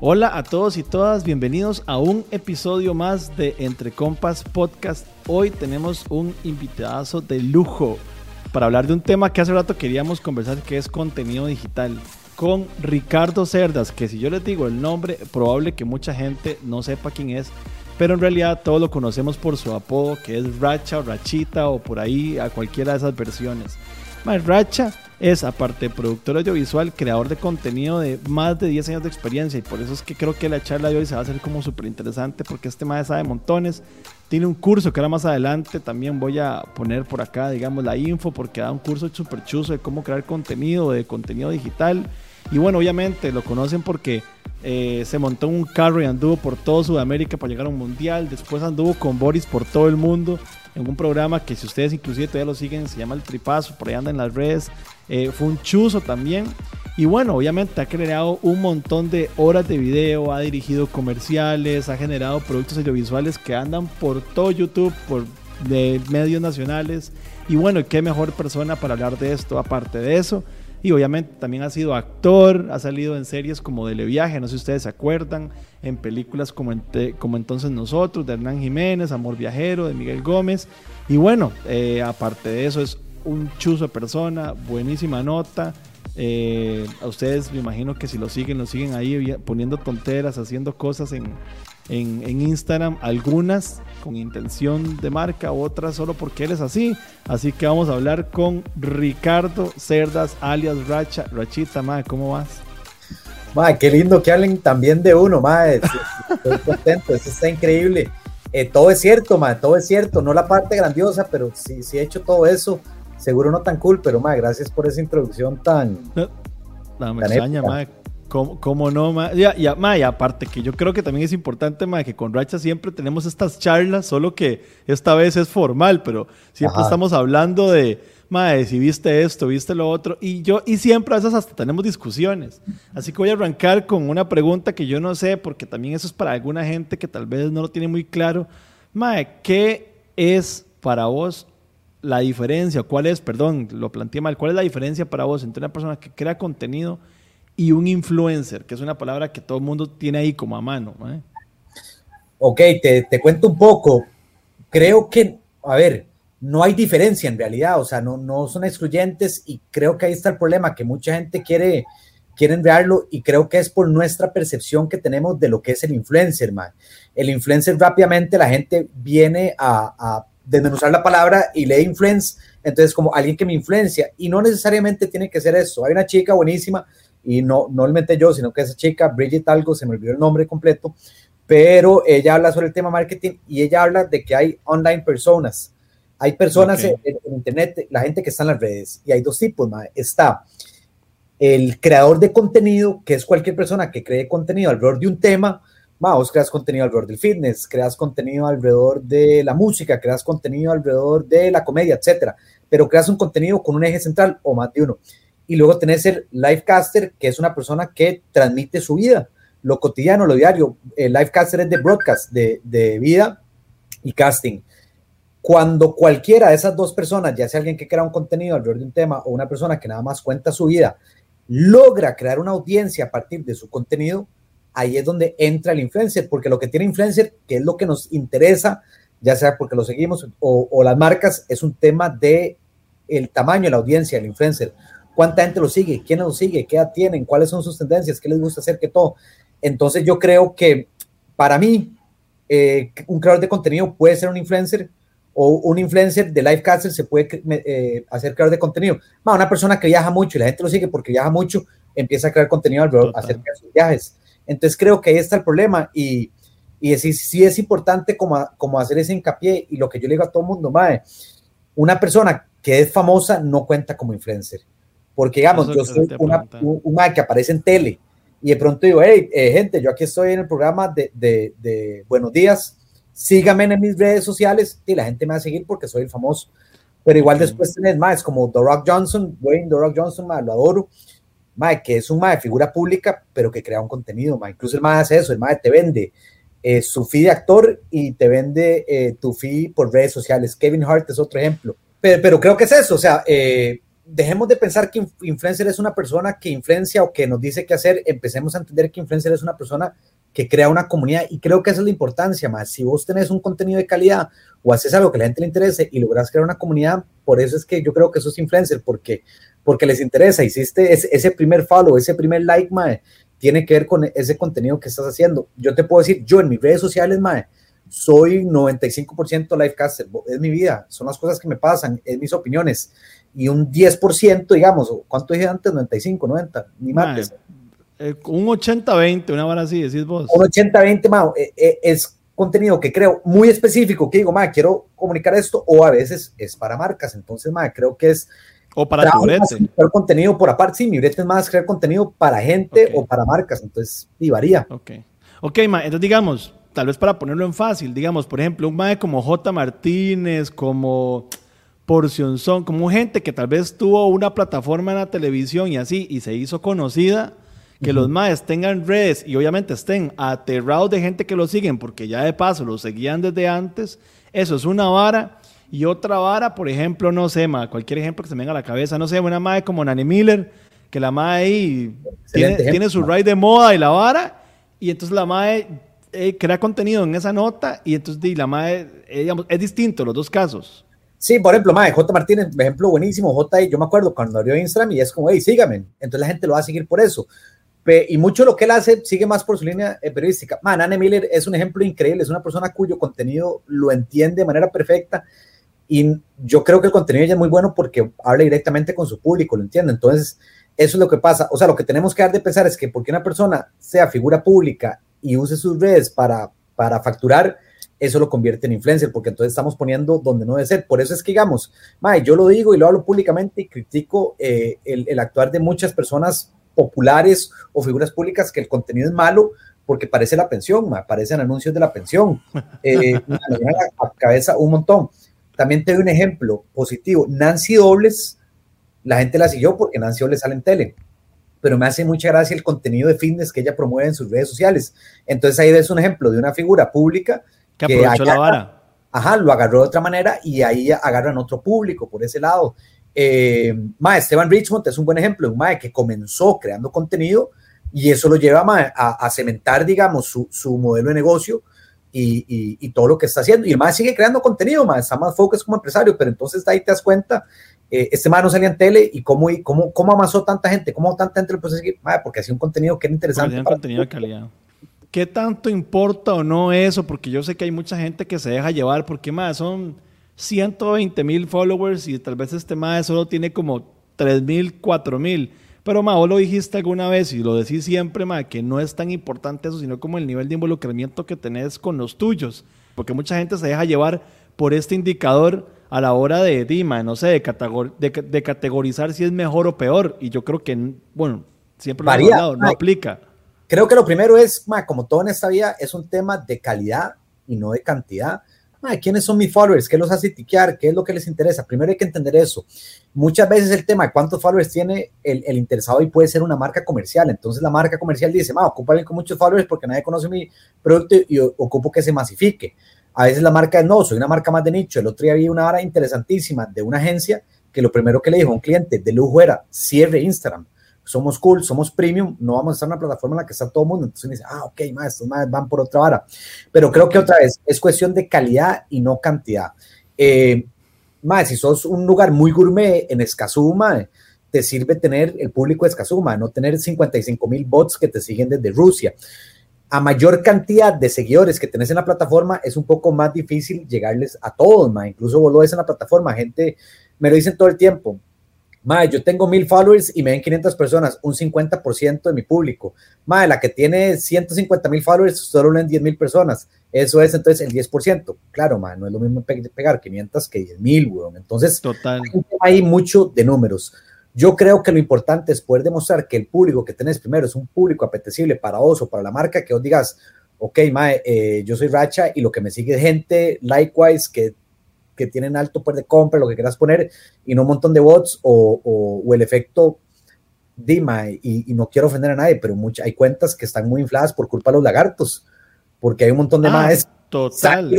Hola a todos y todas, bienvenidos a un episodio más de Entre Compas Podcast. Hoy tenemos un invitadazo de lujo para hablar de un tema que hace rato queríamos conversar, que es contenido digital, con Ricardo Cerdas, que si yo les digo el nombre, probable que mucha gente no sepa quién es, pero en realidad todos lo conocemos por su apodo, que es Racha o Rachita o por ahí a cualquiera de esas versiones. Racha es, aparte de productor audiovisual, creador de contenido de más de 10 años de experiencia y por eso es que creo que la charla de hoy se va a hacer como súper interesante porque este maestro sabe montones. Tiene un curso que ahora más adelante también voy a poner por acá, digamos, la info porque da un curso súper chuzo de cómo crear contenido, de contenido digital. Y bueno, obviamente lo conocen porque eh, se montó un carro y anduvo por todo Sudamérica para llegar a un mundial. Después anduvo con Boris por todo el mundo en un programa que si ustedes inclusive todavía lo siguen, se llama El Tripazo, por ahí anda en las redes. Eh, fue un chuzo también. Y bueno, obviamente ha creado un montón de horas de video, ha dirigido comerciales, ha generado productos audiovisuales que andan por todo YouTube, por de medios nacionales. Y bueno, qué mejor persona para hablar de esto aparte de eso. Y obviamente también ha sido actor, ha salido en series como Dele Viaje, no sé si ustedes se acuerdan, en películas como, como Entonces Nosotros, de Hernán Jiménez, Amor Viajero, de Miguel Gómez. Y bueno, eh, aparte de eso es un chuzo de persona, buenísima nota. Eh, a ustedes me imagino que si lo siguen, lo siguen ahí poniendo tonteras, haciendo cosas en, en, Instagram, algunas con intención de marca, otras solo porque eres así. Así que vamos a hablar con Ricardo Cerdas, alias Racha. Rachita, madre, ¿cómo vas? Madre, qué lindo que hablen también de uno, madre. Estoy contento, eso está increíble. Eh, todo es cierto, madre, todo es cierto. No la parte grandiosa, pero sí, sí he hecho todo eso. Seguro no tan cool, pero madre, gracias por esa introducción tan. No, me extraña, madre ¿Cómo, no, ma? Ya, ya, ma, aparte que yo creo que también es importante, ma, que con Racha siempre tenemos estas charlas, solo que esta vez es formal, pero siempre estamos hablando de, ma, si viste esto, viste lo otro, y yo, y siempre a esas hasta tenemos discusiones. Así que voy a arrancar con una pregunta que yo no sé, porque también eso es para alguna gente que tal vez no lo tiene muy claro. Ma, ¿qué es para vos la diferencia? ¿Cuál es, perdón, lo planteé mal, cuál es la diferencia para vos entre una persona que crea contenido y un influencer, que es una palabra que todo el mundo tiene ahí como a mano. ¿eh? Ok, te, te, cuento un poco. Creo que, a ver, no hay diferencia en realidad, o sea, no, no son excluyentes y creo que ahí está el problema, que mucha gente quiere, quiere enviarlo y creo que es por nuestra percepción que tenemos de lo que es el influencer, man. El influencer rápidamente la gente viene a, a desmenuzar la palabra y lee influence, entonces como alguien que me influencia y no necesariamente tiene que ser eso. Hay una chica buenísima y no, no inventé yo, sino que esa chica, Bridget algo, se me olvidó el nombre completo, pero ella habla sobre el tema marketing y ella habla de que hay online personas. Hay personas en, internet, la gente que está en las redes, y hay dos tipos, está el creador de contenido, que es cualquier persona que cree contenido alrededor de un tema, vos creas contenido alrededor del fitness, creas contenido alrededor de la música, creas contenido alrededor de la comedia, etcétera, pero creas un contenido con un eje central o más de uno y luego tenés el livecaster, que es una persona que transmite su vida, lo cotidiano, lo diario. El livecaster es de broadcast, de, de vida y casting. Cuando cualquiera de esas dos personas, ya sea alguien que crea un contenido alrededor de un tema o una persona que nada más cuenta su vida, logra crear una audiencia a partir de su contenido, ahí es donde entra el influencer, porque lo que tiene influencer, que es lo que nos interesa, ya sea porque lo seguimos o, o las marcas, es un tema de el tamaño de la audiencia, el influencer cuánta gente lo sigue, quién lo sigue, qué edad tienen, cuáles son sus tendencias, qué les gusta hacer, qué todo. Entonces yo creo que para mí eh, un creador de contenido puede ser un influencer o un influencer de livecasting se puede eh, hacer creador de contenido. una persona que viaja mucho y la gente lo sigue porque viaja mucho, empieza a crear contenido acerca de sus viajes. Entonces creo que ahí está el problema y, y sí, sí es importante como, como hacer ese hincapié y lo que yo le digo a todo el mundo, mae, una persona que es famosa no cuenta como influencer. Porque, digamos, yo soy una, un, que aparece en tele y de pronto digo, hey, eh, gente, yo aquí estoy en el programa de, de, de, Buenos Días, síganme en mis redes sociales y la gente me va a seguir porque soy el famoso. Pero igual después tenés más como The Rock Johnson, Wayne The Rock Johnson, lo adoro, ma, que es un ma de figura pública, pero que crea un contenido, ma. incluso el ma hace eso, el ma te vende eh, su fee de actor y te vende eh, tu fee por redes sociales. Kevin Hart es otro ejemplo pero, creo que es eso, o sea, eh, dejemos de pensar que influencer es una persona que influencia o que nos dice qué hacer, empecemos a entender que influencer es una persona que crea una comunidad y creo que esa es la importancia más. Si vos tenés un contenido de calidad o haces algo que la gente le interese y logras crear una comunidad, por eso es que yo creo que eso es influencer, porque, porque les interesa, hiciste ese, ese primer follow, ese primer like, mae, tiene que ver con ese contenido que estás haciendo. Yo te puedo decir, yo en mis redes sociales, mae, soy 95% lifecaster, es mi vida, son las cosas que me pasan, es mis opiniones. Y un 10%, digamos, ¿cuánto dije antes? 95, 90, ni más. Eh, un 80-20, una hora así, decís vos. Un 80-20, ma, eh, eh, es contenido que creo muy específico, que digo, ma, quiero comunicar esto, o a veces es para marcas, entonces, ma, creo que es... O para tu brete. contenido por aparte, sí, mi brete es más crear contenido para gente o para marcas, entonces, y varía. Ok, ok, ma, entonces digamos, tal vez para ponerlo en fácil, digamos, por ejemplo, un mae como J. Martínez, como Porción Son, como gente que tal vez tuvo una plataforma en la televisión y así, y se hizo conocida, que los maes tengan redes y obviamente estén aterrados de gente que lo siguen, porque ya de paso lo seguían desde antes, eso es una vara. Y otra vara, por ejemplo, no sé, ma, cualquier ejemplo que se me venga a la cabeza, no sé, una mae como Nani Miller, que la mae ahí tiene, tiene, su ride de moda y la vara, y entonces la mae eh, crea contenido en esa nota y entonces la madre, eh, digamos, es distinto los dos casos. Sí, por ejemplo, madre, J. Martínez, ejemplo buenísimo, J. Yo me acuerdo cuando abrió Instagram y es como, hey, sígame. Entonces la gente lo va a seguir por eso. y mucho lo que él hace sigue más por su línea eh, periodística. Man, Anne Miller es un ejemplo increíble, es una persona cuyo contenido lo entiende de manera perfecta y yo creo que el contenido ella es muy bueno porque habla directamente con su público, lo entiende. Entonces, eso es lo que pasa. O sea, lo que tenemos que dar de pensar es que porque una persona sea figura pública y use sus redes para, para facturar, eso lo convierte en influencer, porque entonces estamos poniendo donde no debe ser. Por eso es que, digamos, mae, yo lo digo y lo hablo públicamente y critico eh, el, el, actuar de muchas personas populares o figuras públicas que el contenido es malo porque parece la pensión, mae, parecen anuncios de la pensión. Eh, me a, a cabeza un montón. También te doy un ejemplo positivo. Nancy Dobles, la gente la siguió porque Nancy Dobles sale en tele pero me hace mucha gracia el contenido de fitness que ella promueve en sus redes sociales. Entonces ahí ves un ejemplo de una figura pública que, aprovechó la vara. Ajá, lo agarró de otra manera y ahí agarran otro público por ese lado. Eh, ma, Esteban Richmond es un buen ejemplo, un mae que comenzó creando contenido y eso lo lleva a, cementar, digamos, su, su, modelo de negocio y, y, todo lo que está haciendo. Y el mae sigue creando contenido, mae, está más focus como empresario, pero entonces ahí te das cuenta eh, este man no salía en tele y cómo, cómo, cómo amasó tanta gente, cómo tanta gente lo puso seguir, porque hacía un contenido que era interesante. un contenido de calidad. ¿Qué tanto importa o no eso? Porque yo sé que hay mucha gente que se deja llevar, porque más son 120 mil followers y tal vez este más solo tiene como 3 mil, 4 mil. Pero ma, vos lo dijiste alguna vez y lo decís siempre, ma, que no es tan importante eso, sino como el nivel de involucramiento que tenés con los tuyos. Porque mucha gente se deja llevar por este indicador a la hora de Dima, no sé, de, de, categorizar si es mejor o peor. Y yo creo que, bueno, siempre lo no aplica. Creo que lo primero es, como todo en esta vida, es un tema de calidad y no de cantidad. ¿Quiénes son mis followers? ¿Qué los hace tiquear? ¿Qué es lo que les interesa? Primero hay que entender eso. Muchas veces el tema de cuántos followers tiene el, el interesado y puede ser una marca comercial. Entonces la marca comercial dice, ma, ocupa alguien con muchos followers porque nadie conoce mi producto y ocupo que se masifique. A veces la marca es no, soy una marca más de nicho. El otro día vi una hora interesantísima de una agencia que lo primero que le dijo a un cliente de lujo era cierre Instagram. Somos cool, somos premium, no vamos a estar en una plataforma en la que está todo mundo. Entonces dice, ah, ok, más, más van por otra vara. Pero creo que otra vez es cuestión de calidad y no cantidad. Eh, más, si sos un lugar muy gourmet en Escazú, te sirve tener el público de Escazú, no tener 55 mil bots que te siguen desde Rusia a mayor cantidad de seguidores que tenés en la plataforma, es un poco más difícil llegarles a todos, ma. Incluso vos lo ves en la plataforma, gente me lo dicen todo el tiempo. Ma, yo tengo mil followers y me ven 500 personas, un 50% de mi público. Ma, la que tiene 150 mil followers, solo leen 10 mil personas. Eso es entonces el 10%. Claro, ma, no es lo mismo pegar 500 que 10 mil, weón. Entonces, Total. hay mucho de números. Yo creo que lo importante es poder demostrar que el público que tenés primero es un público apetecible para vos o para la marca, que os digas, ok, mae, eh, yo soy Racha y lo que me sigue es gente, likewise, que, que tienen alto poder de compra, lo que quieras poner, y no un montón de bots o, o, el efecto Dima, y, y, no quiero ofender a nadie, pero mucha, hay cuentas que están muy infladas por culpa de los lagartos, porque hay un montón de ah, Total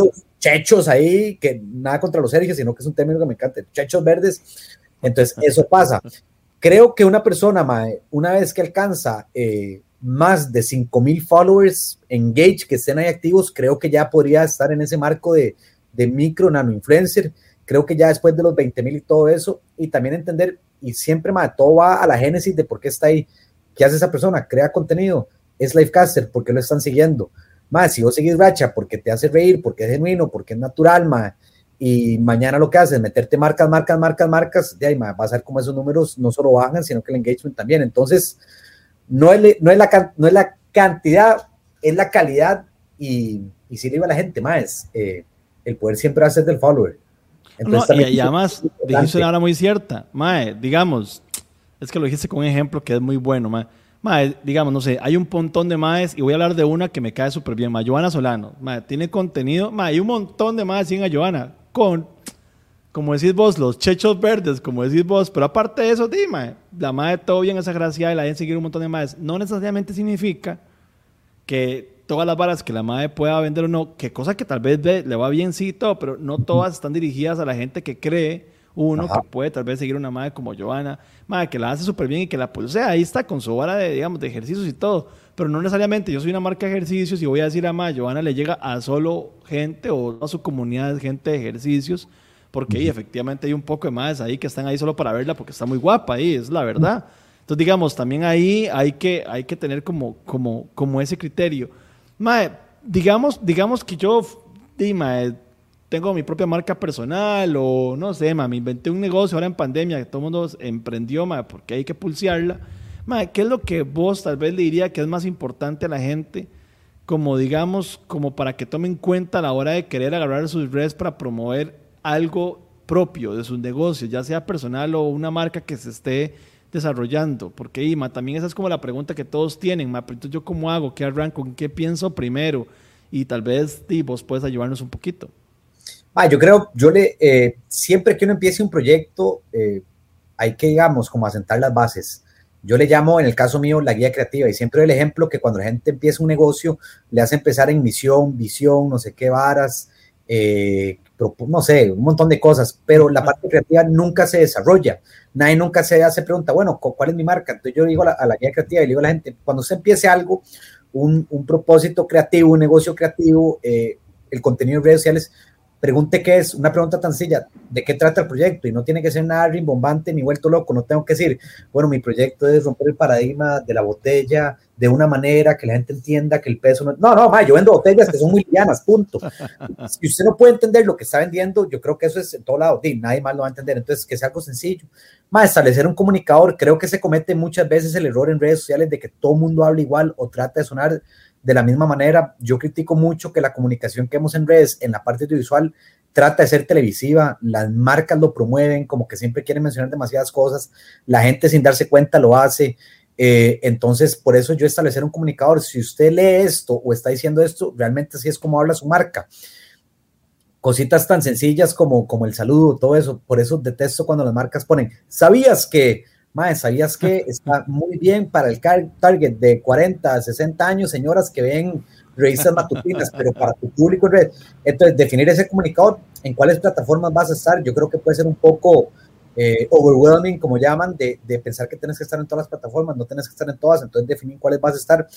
chechos ahí, que nada contra los Sergios, sino que es un término que me encanta, chechos verdes. Entonces, eso pasa. Creo que una persona, mae, una vez que alcanza eh, más de 5000 followers engage que estén ahí activos, creo que ya podría estar en ese marco de, de micro nano influencer. Creo que ya después de los 20000 y todo eso, y también entender, y siempre, mae, todo va a la génesis de por qué está ahí. ¿Qué hace esa persona? Crea contenido, es livecaster, porque lo están siguiendo? Más, si vos seguís racha porque te hace reír, porque es genuino, porque es natural, ma, y mañana lo que haces es meterte marcas, marcas, marcas, marcas, de ahí, vas a ver cómo esos números no solo bajan, sino que el engagement también. Entonces, no es, no es, la, no es la cantidad, es la calidad y, y si le iba a la gente, más, eh, el poder siempre va a ser del follower. Entonces, no, y, además, dijiste una hora muy cierta, mae, digamos, es que lo dijiste con un ejemplo que es muy bueno, mae Mae, digamos, no sé, hay un montón de maes y voy a hablar de una que me cae súper bien, ma, Joana Solano. Mae, tiene contenido, mae, hay un montón de maes sin a Joana con, como decís vos, los chechos verdes, como decís vos, pero aparte de eso, dime, la madre todo bien esa gracia y la de seguir un montón de maes. No necesariamente significa que todas las varas que la madre pueda vender o no, que cosa que tal vez le va bien sí todo, pero no todas están dirigidas a la gente que cree uno que puede tal vez seguir una madre como Joana, madre que la hace súper bien y que la pues, o sea, ahí está con su vara de, digamos, de ejercicios y todo, pero no necesariamente. Yo soy una marca de ejercicios y voy a decir a madre, Joana le llega a solo gente o a su comunidad de gente de ejercicios, porque efectivamente hay un poco de madres ahí que están ahí solo para verla porque está muy guapa ahí, es la verdad. Entonces, digamos, también ahí hay que, hay que tener como, como, como ese criterio. Madre, digamos, digamos que yo, dime, tengo mi propia marca personal o no sé, ma, me inventé un negocio ahora en pandemia que todo el mundo emprendió, porque hay que pulsearla. Ma, ¿qué es lo que vos tal vez le diría que es más importante a la gente? Como digamos, como para que tomen cuenta a la hora de querer agarrar sus redes para promover algo propio de sus negocios, ya sea personal o una marca que se esté desarrollando. Porque, Ima, también esa es como la pregunta que todos tienen, ma, pero entonces yo cómo hago, qué arranco, en qué pienso primero. Y tal vez y vos puedes ayudarnos un poquito. Ah, yo creo, yo le, eh, siempre que uno empiece un proyecto, eh, hay que, digamos, como asentar las bases. Yo le llamo, en el caso mío, la guía creativa y siempre el ejemplo que cuando la gente empieza un negocio, le hace empezar en misión, visión, no sé qué varas, eh, no sé, un montón de cosas, pero la parte creativa nunca se desarrolla. Nadie nunca se hace pregunta, bueno, ¿cuál es mi marca? Entonces yo digo a la, guía creativa y le digo a la gente, cuando se empiece algo, un, un propósito creativo, un negocio creativo, el contenido en redes sociales, pregunte qué es, una pregunta tan sencilla, ¿de qué trata el proyecto? Y no tiene que ser nada rimbombante ni vuelto loco, no tengo que decir, bueno, mi proyecto es romper el paradigma de la botella de una manera que la gente entienda que el peso no... No, no, yo vendo botellas que son muy livianas, punto. Si usted no puede entender lo que está vendiendo, yo creo que eso es en todo lado, nadie más lo va a entender, entonces que sea algo sencillo. Más, establecer un comunicador, creo que se comete muchas veces el error en redes sociales de que todo el mundo habla igual o trata de sonar de la misma manera, yo critico mucho que la comunicación que hemos en redes, en la parte audiovisual, trata de ser televisiva, las marcas lo promueven, como que siempre quieren mencionar demasiadas cosas, la gente sin darse cuenta lo hace. Eh, entonces, por eso yo establecer un comunicador, si usted lee esto o está diciendo esto, realmente así es como habla su marca. Cositas tan sencillas como, como el saludo, todo eso. Por eso detesto cuando las marcas ponen, ¿sabías que Mae, ¿sabías que está muy bien para el target de 40 a 60 años, señoras que ven revistas matutinas, pero para tu público en red? Entonces, definir ese comunicador, en cuáles plataformas vas a estar, yo creo que puede ser un poco eh, overwhelming, como llaman, de, de, pensar que tienes que estar en todas las plataformas, no tienes que estar en todas, entonces definir cuáles vas a estar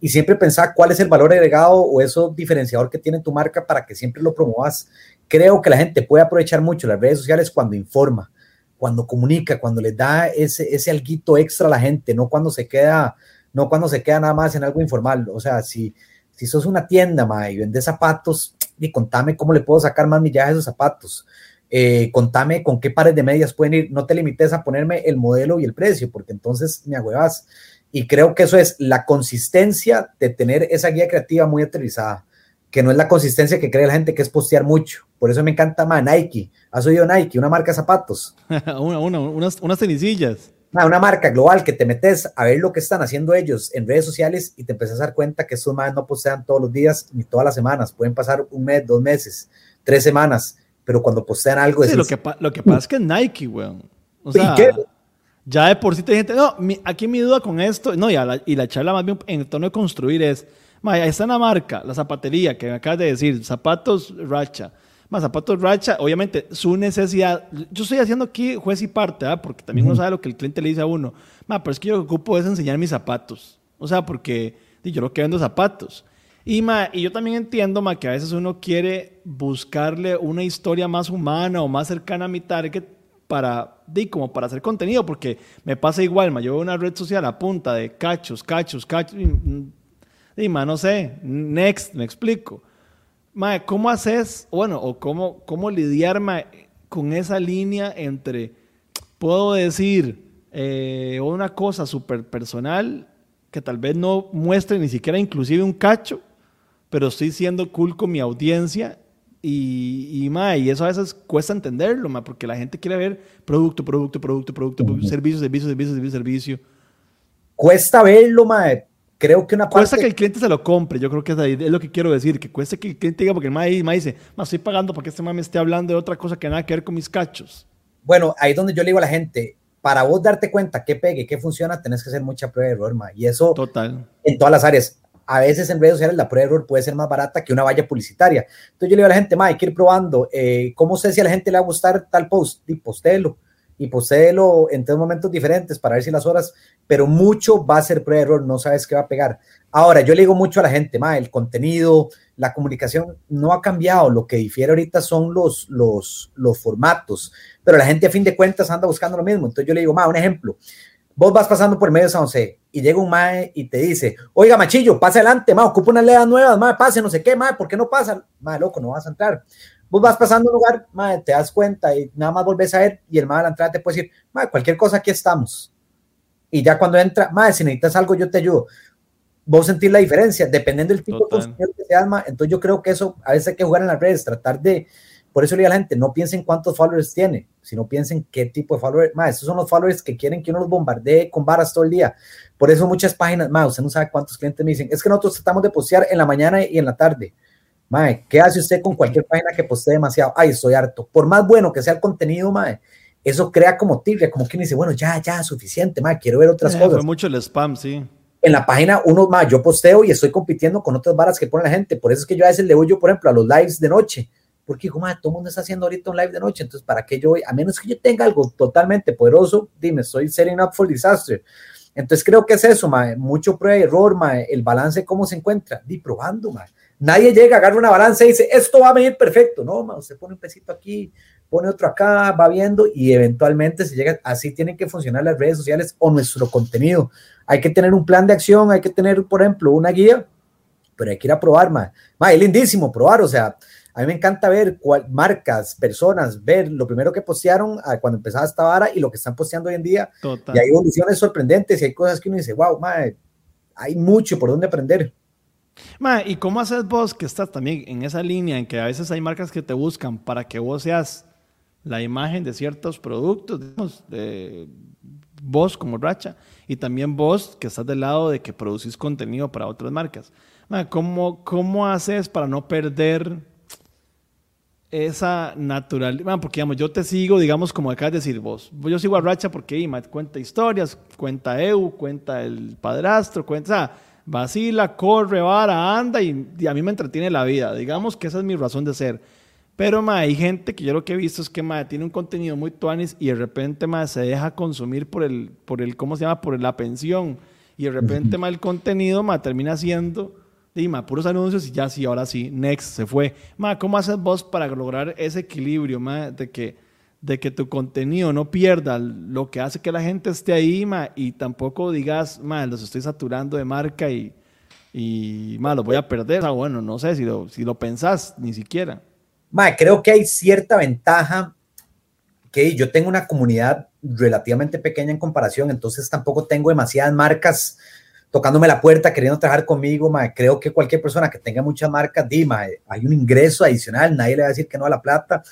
y siempre pensar cuál es el valor agregado o eso diferenciador que tiene tu marca para que siempre lo promuevas. Creo que la gente puede aprovechar mucho las redes sociales cuando informa cuando comunica, cuando le da ese, ese alguito extra a la gente, no cuando se queda, no cuando se queda nada más en algo informal. O sea, si, si sos una tienda, ma, y vendes zapatos, y contame cómo le puedo sacar más millaje a esos zapatos. Eh, contame con qué pares de medias pueden ir. No te limites a ponerme el modelo y el precio, porque entonces me agüevas. Y creo que eso es la consistencia de tener esa guía creativa muy aterrizada que no es la consistencia que cree la gente, que es postear mucho. Por eso me encanta más Nike. ¿Has oído Nike? Una marca de zapatos. una, unas, unas tenicillas. una marca global que te metes a ver lo que están haciendo ellos en redes sociales y te empiezas a dar cuenta que estos más no postean todos los días ni todas las semanas. Pueden pasar un mes, dos meses, tres semanas, pero cuando postean algo... Sí, lo, que lo que pasa es que Nike, weón. O sea, Ya de por sí te gente, no, aquí mi duda con esto, no, y la, y la charla más bien en el tono de construir es, ahí está la marca, la zapatería que me acabas de decir, zapatos racha. Más zapatos racha, obviamente, su necesidad. Yo estoy haciendo aquí juez y parte, ¿ah? porque también uno sabe lo que el cliente le dice a uno. Ma, pero es que yo lo que ocupo es enseñar mis zapatos. O sea, porque yo lo que vendo zapatos. Y, ma, y yo también entiendo ma, que a veces uno quiere buscarle una historia más humana o más cercana a mi target para, di, como para hacer contenido, porque me pasa igual, ma, yo veo una red social a punta de cachos, cachos, cachos, y, ma, no sé, next, me explico. Ma, ¿cómo haces, bueno, o cómo, cómo lidiar con esa línea entre, puedo decir, eh, una cosa súper personal que tal vez no muestre ni siquiera inclusive un cacho, pero estoy siendo cool con mi audiencia y, y, ma, y eso a veces cuesta entenderlo, ma, porque la gente quiere ver producto, producto, producto, producto, servicio, servicio, servicio, servicio, servicio. Cuesta verlo, ma. Creo que una parte... Cuesta que el cliente se lo compre, yo creo que es, lo que quiero decir, que cuesta que el cliente diga, porque el ma, dice, estoy pagando porque este ma me esté hablando de otra cosa que nada que ver con mis cachos. Bueno, ahí es donde yo le digo a la gente, para vos darte cuenta qué pegue, qué funciona, tenés que hacer mucha prueba de error, ma. Y eso Total. en todas las áreas a veces en redes sociales la prueba de error puede ser más barata que una valla publicitaria. Entonces yo le digo a la gente, hay que ir probando. Eh, ¿Cómo sé si a la gente le va a gustar tal post? Y postéelo. Y postéelo en tres momentos diferentes para ver si las horas, pero mucho va a ser prueba de error, no sabes qué va a pegar. Ahora, yo le digo mucho a la gente, ma, el contenido, la comunicación no ha cambiado. Lo que difiere ahorita son los, los, los formatos, pero la gente a fin de cuentas anda buscando lo mismo. Entonces yo le digo, ma, un ejemplo vos vas pasando por medio de San José y llega un mae y te dice, oiga, machillo, pasa adelante, mae, ocupa unas leas nuevas, mae, pase, no sé qué, mae, ¿por qué no pasa? Mae, loco, no vas a entrar. Vos vas pasando un lugar, mae, te das cuenta y nada más volvés a ver y el mae a la entrada te puede decir, mae, cualquier cosa, aquí estamos. Y ya cuando entra, mae, si necesitas algo, yo te ayudo. Vos sentís la diferencia, dependiendo del tipo de consumidor que seas, mae. Entonces yo creo que eso a veces hay que jugar en las redes, tratar de, por eso le digo a la gente, no piensen cuántos followers tiene, sino piensen qué tipo de followers. Más, estos son los followers que quieren que uno los bombardee con varas todo el día. Por eso muchas páginas, más, usted no sabe cuántos clientes me dicen, es que nosotros tratamos de postear en la mañana y en la tarde. Mae, ¿qué hace usted con cualquier página que postee demasiado? Ay, estoy harto. Por más bueno que sea el contenido, mae, eso crea como tibia, como quien dice, bueno, ya, ya, suficiente, mae, quiero ver otras eh, cosas. Fue mucho el spam, sí. En la página, uno más, yo posteo y estoy compitiendo con otras varas que pone la gente. Por eso es que yo a veces le yo, por ejemplo, a los lives de noche porque como todo el mundo está haciendo ahorita un live de noche, entonces ¿para qué yo voy? A menos que yo tenga algo totalmente poderoso, dime, estoy setting up for disaster. Entonces creo que es eso, ma, mucho prueba y error, ma, el balance cómo se encuentra, di probando, ma. Nadie llega, agarra una balanza y dice, esto va a venir perfecto, no, ma, usted pone un pesito aquí, pone otro acá, va viendo y eventualmente se llega, así tienen que funcionar las redes sociales o nuestro contenido. Hay que tener un plan de acción, hay que tener, por ejemplo, una guía, pero hay que ir a probar. Ma, es lindísimo probar, o sea, a mí me encanta ver cuál, marcas, personas, ver lo primero que postearon cuando empezaba esta vara y lo que están posteando hoy en día. Y hay evoluciones sorprendentes y hay cosas que uno dice, wow, madre, hay mucho por donde aprender. ¿Y cómo haces vos que estás también en esa línea en que a veces hay marcas que te buscan para que vos seas la imagen de ciertos productos, vos como Racha, y también vos que estás del lado de que producís contenido para otras marcas? Ma, ¿cómo, ¿Cómo haces para no perder esa naturalidad, porque digamos, yo te sigo, digamos, como acabas de decir vos, yo sigo a Racha porque cuenta historias, cuenta Eu, cuenta el padrastro, cuenta, vacila, corre, vara, anda y, a mí me entretiene la vida, digamos que esa es mi razón de ser. Pero ma, hay gente que yo lo que he visto es que ma, tiene un contenido muy tuanis y de repente ma, se deja consumir por el, por el, ¿cómo se llama? Por la pensión. Y de repente ma, el contenido ma, termina siendo Dima, puros anuncios y ya sí, ahora sí, next, se fue. Ma, ¿cómo haces vos para lograr ese equilibrio, ma, de que, de que tu contenido no pierda lo que hace que la gente esté ahí, ma, y tampoco digas, ma, los estoy saturando de marca y, y ma, los voy a perder? O bueno, no sé si lo, si lo pensás, ni siquiera. Ma, creo que hay cierta ventaja que yo tengo una comunidad relativamente pequeña en comparación, entonces tampoco tengo demasiadas marcas tocándome la puerta, queriendo trabajar conmigo, creo que cualquier persona que tenga muchas marcas, di, hay un ingreso adicional, nadie le va a decir que no a la plata.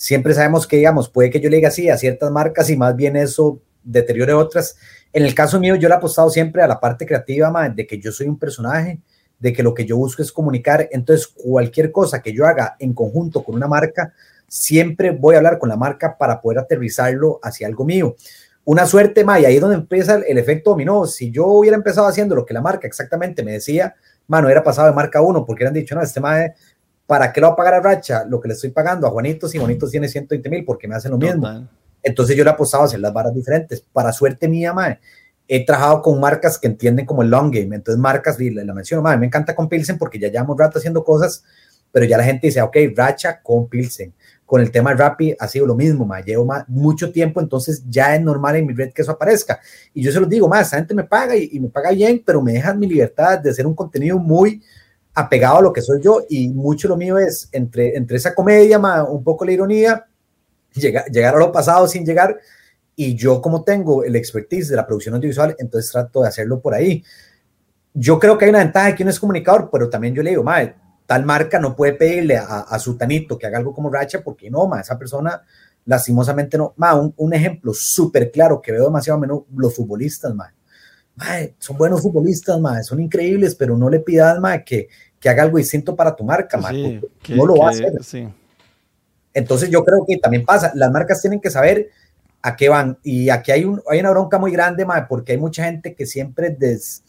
Siempre sabemos que, digamos, puede que yo le diga a ciertas marcas y más bien eso deteriore otras. En el caso mío, yo le he apostado siempre a la parte creativa, de que yo soy un personaje, de que lo que yo busco es comunicar. Entonces, cualquier cosa que yo haga en conjunto con una marca, siempre voy a hablar con la marca para poder aterrizarlo hacia algo mío una suerte, ma, y ahí es donde empieza el, efecto dominó. Si yo hubiera empezado haciendo lo que la marca exactamente me decía, mano, hubiera pasado de marca 1, porque hubieran dicho, no, este ma, ¿para qué lo va a pagar a Racha? Lo que le estoy pagando a Juanito, si Juanito tiene 120 mil, porque me hacen lo mismo. Entonces yo le apostaba a hacer las varas diferentes. Para suerte mía, ma, he trabajado con marcas que entienden como el long game. Entonces, marcas, y la, menciono, ma, me encanta con Pilsen porque ya llevamos rato haciendo cosas, pero ya la gente dice, ok, Racha con Pilsen con el tema Rappi ha sido lo mismo, ma. llevo mucho tiempo, entonces ya es normal en mi red que eso aparezca. Y yo se los digo, más, esa gente me paga y, me paga bien, pero me dejan mi libertad de hacer un contenido muy apegado a lo que soy yo y mucho lo mío es entre, entre esa comedia, ma, un poco la ironía, llegar, llegar a lo pasado sin llegar y yo como tengo el expertise de la producción audiovisual, entonces trato de hacerlo por ahí. Yo creo que hay una ventaja que uno es comunicador, pero también yo le digo, madre, tal marca no puede pedirle a, su tanito que haga algo como Racha porque no, ma, esa persona lastimosamente no. Ma, un, ejemplo súper claro que veo demasiado menos los futbolistas, ma. Son buenos futbolistas, ma, son increíbles, pero no le pidas, ma, que, que haga algo distinto para tu marca, ma, no lo va a hacer. Entonces yo creo que también pasa, las marcas tienen que saber a qué van y aquí hay, un, hay una bronca muy grande, ma, porque hay mucha gente que siempre des,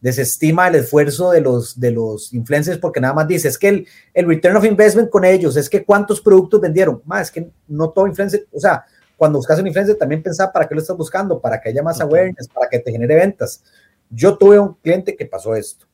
desestima el esfuerzo de los, de los influencers porque nada más dice, es que el, el return of investment con ellos, es que cuántos productos vendieron, más es que no todo influencer, o sea, cuando buscas un influencer también pensaba para qué lo estás buscando, para que haya más awareness, para que te genere ventas. Yo tuve un cliente que pasó esto.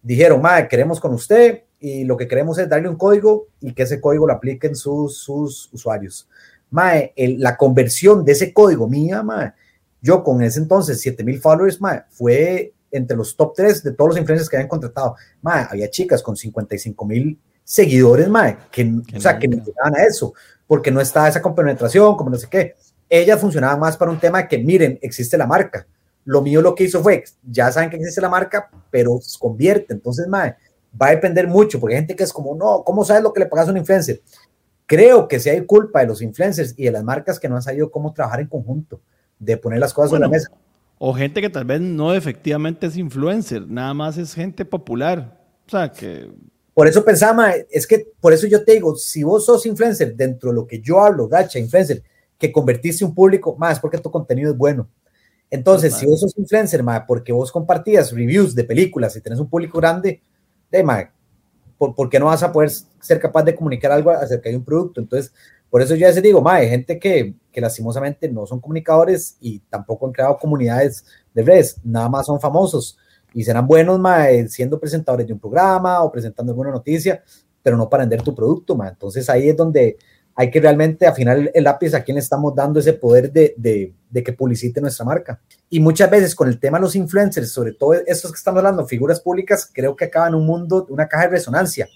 Dijeron, madre, queremos con usted y lo que queremos es darle un código y que ese código lo apliquen sus, sus usuarios. Mae, la conversión de ese código mía, mae, yo con ese entonces 7000 followers, mae, fue entre los top 3 de todos los influencers que habían contratado. Mae, había chicas con 55 mil seguidores, mae, que, o sea, que no llegaban a eso, porque no estaba esa compenetración, como no sé qué. Ellas funcionaban más para un tema de que, miren, existe la marca. Lo mío lo que hizo fue, ya saben que existe la marca, pero se convierte. Entonces, mae, va a depender mucho, porque hay gente que es como, no, ¿cómo sabes lo que le pagas a un influencer? Creo que si hay culpa de los influencers y de las marcas que no han sabido cómo trabajar en conjunto, de poner las cosas en la mesa. O gente que tal vez no efectivamente es influencer, nada más es gente popular. O sea, que... Por eso pensaba, es que por eso yo te digo, si vos sos influencer dentro de lo que yo hablo, gacha, influencer, que convertiste un público, más porque tu contenido es bueno. Entonces, si vos sos influencer, ma, porque vos compartías reviews de películas y tenés un público grande, de, ma, ¿por, ¿por, qué no vas a poder ser capaz de comunicar algo acerca de un producto? Entonces, por eso yo ya les digo, hay gente que, que lastimosamente no son comunicadores y tampoco han creado comunidades de redes, nada más son famosos y serán buenos mae, siendo presentadores de un programa o presentando alguna noticia, pero no para vender tu producto. Mae. Entonces ahí es donde hay que realmente afinar el, lápiz a quién le estamos dando ese poder de, de, de, que publicite nuestra marca. Y muchas veces con el tema de los influencers, sobre todo estos que estamos hablando, figuras públicas, creo que acaban un mundo, una caja de resonancia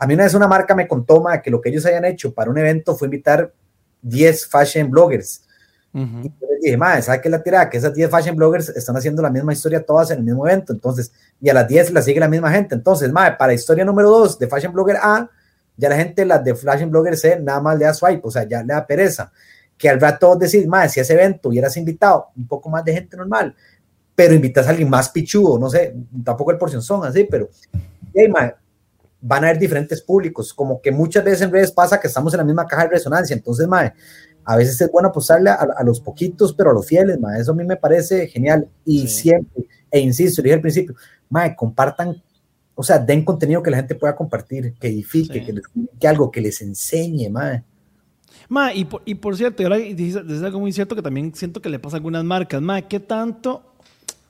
a mí una vez una marca me contó que lo que ellos hayan hecho para un evento fue invitar 10 fashion bloggers. Y yo les dije, madre, ¿sabes qué es la tirada? Que esas 10 fashion bloggers están haciendo la misma historia todas en el mismo evento. Entonces, y a las 10 la sigue la misma gente. Entonces, madre, para historia número 2 de fashion blogger A, ya la gente, las de fashion blogger C, nada más le da swipe, o sea, ya le da pereza. Que al rato decir, madre, si a ese evento hubieras invitado un poco más de gente normal, pero invitas a alguien más pichudo, no sé, tampoco el porción son así, pero, hey, madre, van a haber diferentes públicos, como que muchas veces en redes pasa que estamos en la misma caja de resonancia, entonces, mae, a veces es bueno apostarle a, los poquitos, pero a los fieles, mae, eso a mí me parece genial, y siempre, e insisto, dije al principio, mae, compartan, o sea, den contenido que la gente pueda compartir, que edifique, que, les, que algo que les enseñe, mae. Ma, y por, y por cierto, ahora dices algo muy cierto que también siento que le pasa a algunas marcas. Ma, ¿qué tanto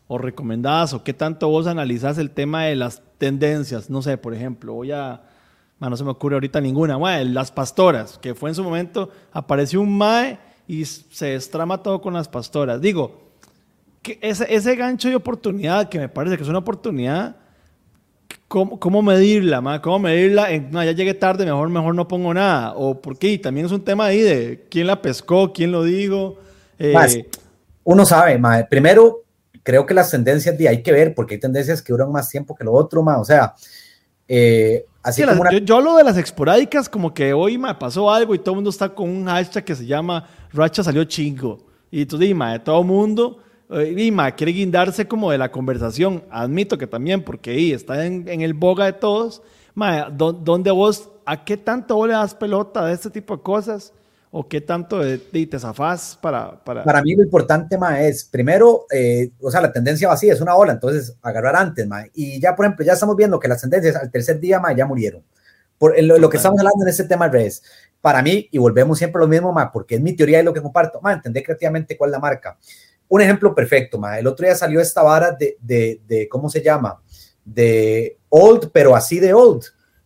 o recomendás o qué tanto vos analizás el tema de las tendencias? No sé, por ejemplo, voy a... no se me ocurre ahorita ninguna. las pastoras, que fue en su momento, apareció un MAE y se destrama todo con las pastoras. Digo, que ese, ese gancho de oportunidad, que me parece que es una oportunidad, ¿cómo, cómo medirla? Ma? ¿Cómo medirla? no, ya llegué tarde, mejor, mejor no pongo nada. ¿O por qué? También es un tema ahí de quién la pescó, quién lo dijo. Eh, uno sabe, mae. Primero, creo que las tendencias de hay que ver, porque hay tendencias que duran más tiempo que lo otro, ma, o sea, eh, así como yo, yo, hablo de las esporádicas, como que hoy me pasó algo y todo el mundo está con un hashtag que se llama Racha salió chingo. Y tú dime, todo el mundo, eh, quiere guindarse como de la conversación. Admito que también, porque ahí está en, el boga de todos. Ma, ¿dónde vos, a qué tanto vos le das pelota de este tipo de cosas? ¿O qué tanto de, te zafás para, para...? Para mí lo importante, ma, es, primero, eh, o sea, la tendencia va así, es una ola, entonces agarrar antes, ma. Y ya, por ejemplo, ya estamos viendo que las tendencias al tercer día, ma, ya murieron. Por lo, lo que estamos hablando en este tema es, para mí, y volvemos siempre a lo mismo, ma, porque es mi teoría y lo que comparto, ma, entender creativamente cuál es la marca. Un ejemplo perfecto, ma, el otro día salió esta vara de, de, de ¿cómo se llama? De old, pero así de old.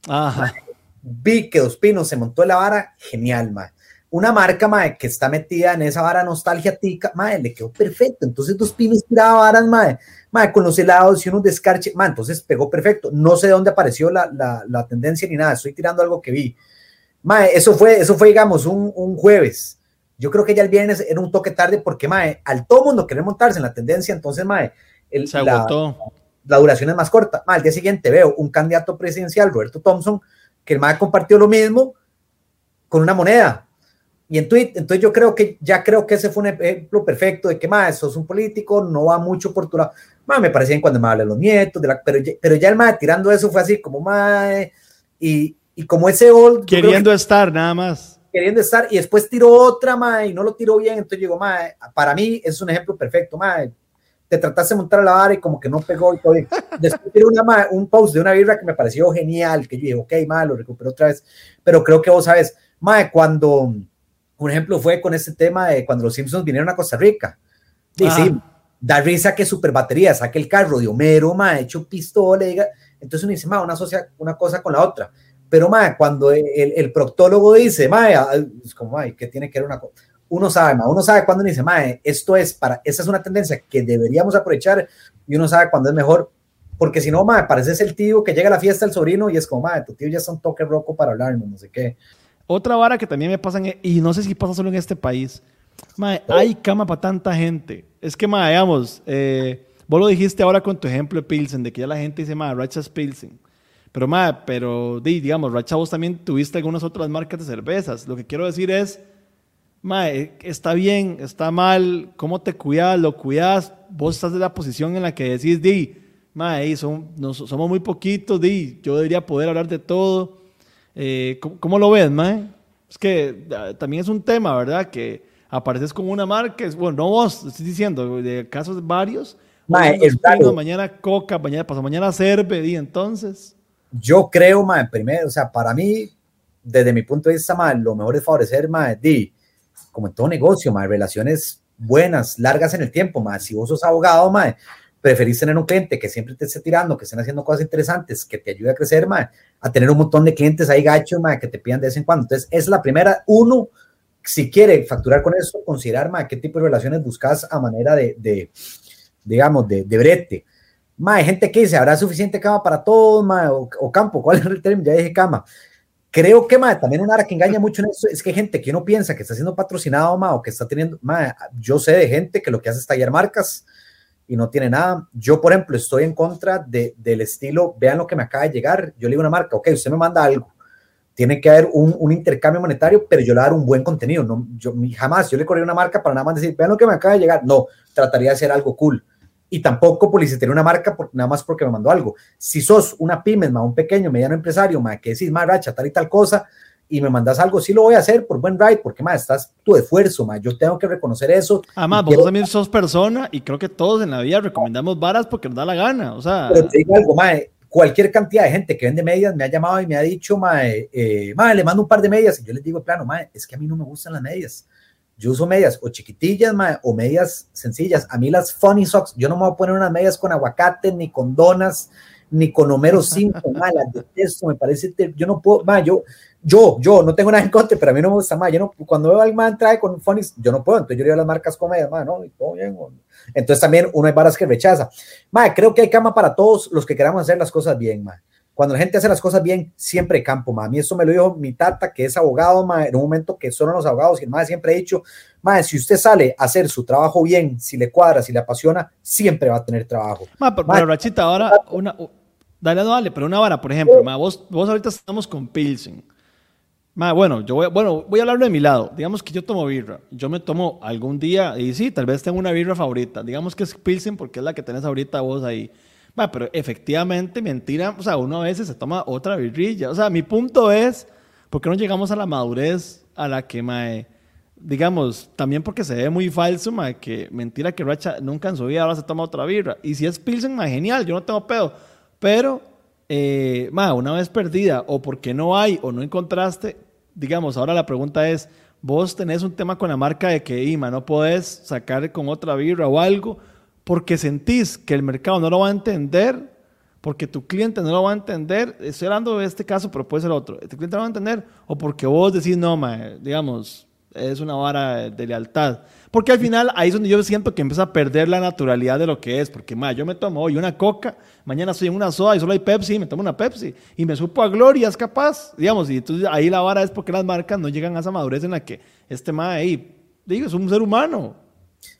Ajá. vi que Dos Pinos se montó en la vara, genial, ma una marca, mae, que está metida en esa vara nostalgia tica, mae, le quedó perfecto. Entonces, dos pinos tiraba varas, mae, mae, con los helados y unos descarche, mae, entonces pegó perfecto. No sé de dónde apareció la, la, la, tendencia ni nada, estoy tirando algo que vi. Mae, eso fue, eso fue, digamos, un, un jueves. Yo creo que ya el viernes era un toque tarde porque, mae, al todo mundo querer montarse en la tendencia, entonces, mae, el, Se agotó. La, la, duración es más corta. Mae, al día siguiente veo un candidato presidencial, Roberto Thompson, que el mae compartió lo mismo con una moneda y en Twitter, entonces yo creo que ya creo que ese fue un ejemplo perfecto de que más sos un político, no va mucho por tu lado. Más me parecían cuando me hablan los nietos, de la, pero, ya, pero ya el más tirando eso fue así como más y, y como ese old. Queriendo estar, nada más. Queriendo estar y después tiró otra más y no lo tiró bien. Entonces digo, más para mí es un ejemplo perfecto, más te trataste de montar a la vara y como que no pegó y todo. Después tiró una, un post de una vibra que me pareció genial, que yo dije, ok, mal, lo recuperó otra vez. Pero creo que vos sabes, más cuando un ejemplo fue con este tema de cuando los Simpsons vinieron a Costa Rica. Y sí, da risa que super batería, saque el carro de Homero, ma, hecho pistola, diga. entonces uno dice, ma, una, asocia una cosa con la otra. Pero, ma, cuando el, el proctólogo dice, ma, es como, ma, ¿qué tiene que ver una cosa? Uno sabe, ma, uno sabe cuando dice, ma, esto es para, esa es una tendencia que deberíamos aprovechar y uno sabe cuándo es mejor, porque si no, ma, pareces el tío que llega a la fiesta del sobrino y es como, ma, tu tío ya es un toque roco para hablarnos, no sé qué. Otra vara que también me pasa, en, y no sé si pasa solo en este país, hay cama para tanta gente. Es que, mae, digamos, eh, vos lo dijiste ahora con tu ejemplo de Pilsen, de que ya la gente dice, mae, Racha es Pilsen. Pero, mae, pero, digamos, Racha vos también tuviste algunas otras marcas de cervezas. Lo que quiero decir es, mae, está bien, está mal, ¿cómo te cuidas? ¿Lo cuidas? Vos estás en la posición en la que decís, di, mae, son, somos muy poquitos, di, yo debería poder hablar de todo eh, ¿cómo, lo ves, Mae? Es que ah, también es un tema, ¿verdad? Que apareces como una marca, es, bueno, no vos, estoy diciendo, de casos varios. Mae, es mañana Coca, mañana pasó mañana Cerve, y entonces. Yo creo, Mae, primero, o sea, para mí, desde mi punto de vista, Mae, lo mejor es favorecer, Mae, di, como en todo negocio, Mae, relaciones buenas, largas en el tiempo, Mae. Si vos sos abogado, Mae, preferís tener un cliente que siempre te esté tirando, que estén haciendo cosas interesantes, que te ayude a crecer, mae, a tener un montón de clientes ahí gachos, mae, que te pidan de vez en cuando. Entonces, es la primera, uno, si quiere facturar con eso, considerar, mae, qué tipo de relaciones buscas a manera de, de digamos, de, de brete. Mae, gente que dice, ¿habrá suficiente cama para todos, mae, o, campo? ¿Cuál es el término? Ya dije cama. Creo que, mae, también una área que engaña mucho en eso es que hay gente que uno piensa que está siendo patrocinado, mae, o que está teniendo, mae, yo sé de gente que lo que hace es tallar marcas, y no tiene nada. Yo, por ejemplo, estoy en contra de, del estilo, vean lo que me acaba de llegar, yo le digo a una marca, ok, usted me manda algo, tiene que haber un, un intercambio monetario, pero yo le dar un buen contenido, no, yo jamás, yo le corría una marca para nada más decir, vean lo que me acaba de llegar, no, trataría de hacer algo cool. Y tampoco publicitaría una marca por, nada más porque me mandó algo. Si sos una pyme, un pequeño, mediano empresario, ma, que decís, más racha, tal y tal cosa, y me mandas algo, sí lo voy a hacer por buen ride, porque más estás tu esfuerzo, más yo tengo que reconocer eso. Además, vos también sos persona y creo que todos en la vida recomendamos varas porque nos da la gana, o sea. Pero te digo algo, mae, cualquier cantidad de gente que vende medias me ha llamado y me ha dicho, mae, eh, mae, le mando un par de medias y yo les digo, plano, mae, es que a mí no me gustan las medias. Yo uso medias o chiquitillas, mae, o medias sencillas. A mí las funny socks, yo no me voy a poner unas medias con aguacate ni con donas ni con Homero 5, las detesto, me parece, yo no puedo, mae, yo, yo, yo no tengo nada en contra, pero a mí no me gusta más. Yo no, cuando veo al man trae con Phonics, yo no puedo. Entonces yo digo a las marcas comedias, man, no, todo bien. Entonces también uno hay varas que rechaza. Ma, creo que hay cama para todos los que queramos hacer las cosas bien, ma. Cuando la gente hace las cosas bien, siempre hay campo, ma. A mí eso me lo dijo mi tata, que es abogado, ma, en un momento que son los abogados, y el ma siempre ha dicho, ma, si usted sale a hacer su trabajo bien, si le cuadra, si le apasiona, siempre va a tener trabajo. Ma, pero, pero Rachita, ahora, una, dale, dale, pero una vara, por ejemplo, ma, vos, vos ahorita estamos con Pilsen bueno, yo voy, bueno, voy a hablarlo de mi lado. Digamos que yo tomo birra. Yo me tomo algún día, y sí, tal vez tengo una birra favorita. Digamos que es Pilsen porque es la que tenés ahorita vos ahí. pero efectivamente, mentira, o sea, uno a veces se toma otra birrilla. O sea, mi punto es, ¿por qué no llegamos a la madurez a la que, mae, digamos, también porque se ve muy falso, ma, que mentira que Racha nunca en su vida ahora se toma otra birra. Y si es Pilsen, ma, genial, yo no tengo pedo. Pero, eh, ma, una vez perdida, o porque no hay, o no encontraste, digamos, ahora la pregunta es, vos tenés un tema con la marca de que, Ima, no podés sacar con otra birra o algo, porque sentís que el mercado no lo va a entender, porque tu cliente no lo va a entender, estoy hablando de este caso, pero puede ser otro, tu cliente no lo va a entender, o porque vos decís, no, ma, digamos, es una vara de lealtad. Porque al final ahí es donde yo siento que empieza a perder la naturalidad de lo que es. Porque ma, yo me tomo hoy una coca, mañana estoy en una soda y solo hay Pepsi, y me tomo una Pepsi. Y me supo a gloria, es capaz. Digamos, y entonces ahí la vara es porque las marcas no llegan a esa madurez en la que este ma ahí, digo, es un ser humano.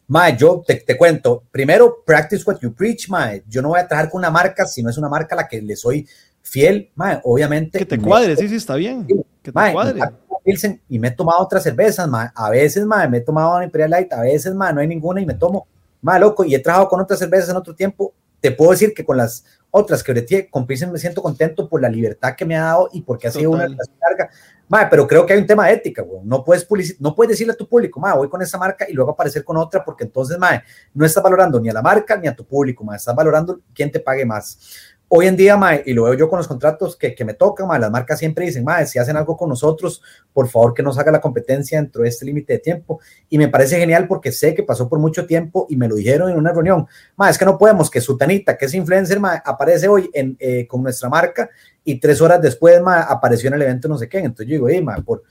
Ma, yo te, te, cuento, primero, practice what you preach, ma. Yo no voy a trabajar con una marca si no es una marca a la que le soy fiel, ma. Obviamente. Que te cuadre, sí, sí, está bien. Que te cuadre Pilsen y me he tomado otras cervezas, ma. A veces, ma, me he tomado una Imperial Light, a veces, ma, no hay ninguna y me tomo, ma, loco, y he trabajado con otras cervezas en otro tiempo. Te puedo decir que con las otras que breteé, con Pilsen me siento contento por la libertad que me ha dado y porque ha sido una larga. Ma, pero creo que hay un tema de ética, güey. No puedes, no puedes decirle a tu público, ma, voy con esa marca y luego aparecer con otra, porque entonces, ma, no estás valorando ni a la marca ni a tu público, ma, estás valorando quién te pague más hoy en día, mae, y lo veo yo con los contratos que, que me tocan, mae, las marcas siempre dicen, mae, si hacen algo con nosotros, por favor que nos haga la competencia dentro de este límite de tiempo. Y me parece genial porque sé que pasó por mucho tiempo y me lo dijeron en una reunión. Mae, es que no podemos que Sutanita, que es influencer, mae, aparece hoy en, eh, con nuestra marca y tres horas después, mae, apareció en el evento no sé qué. Entonces yo digo, mae, por...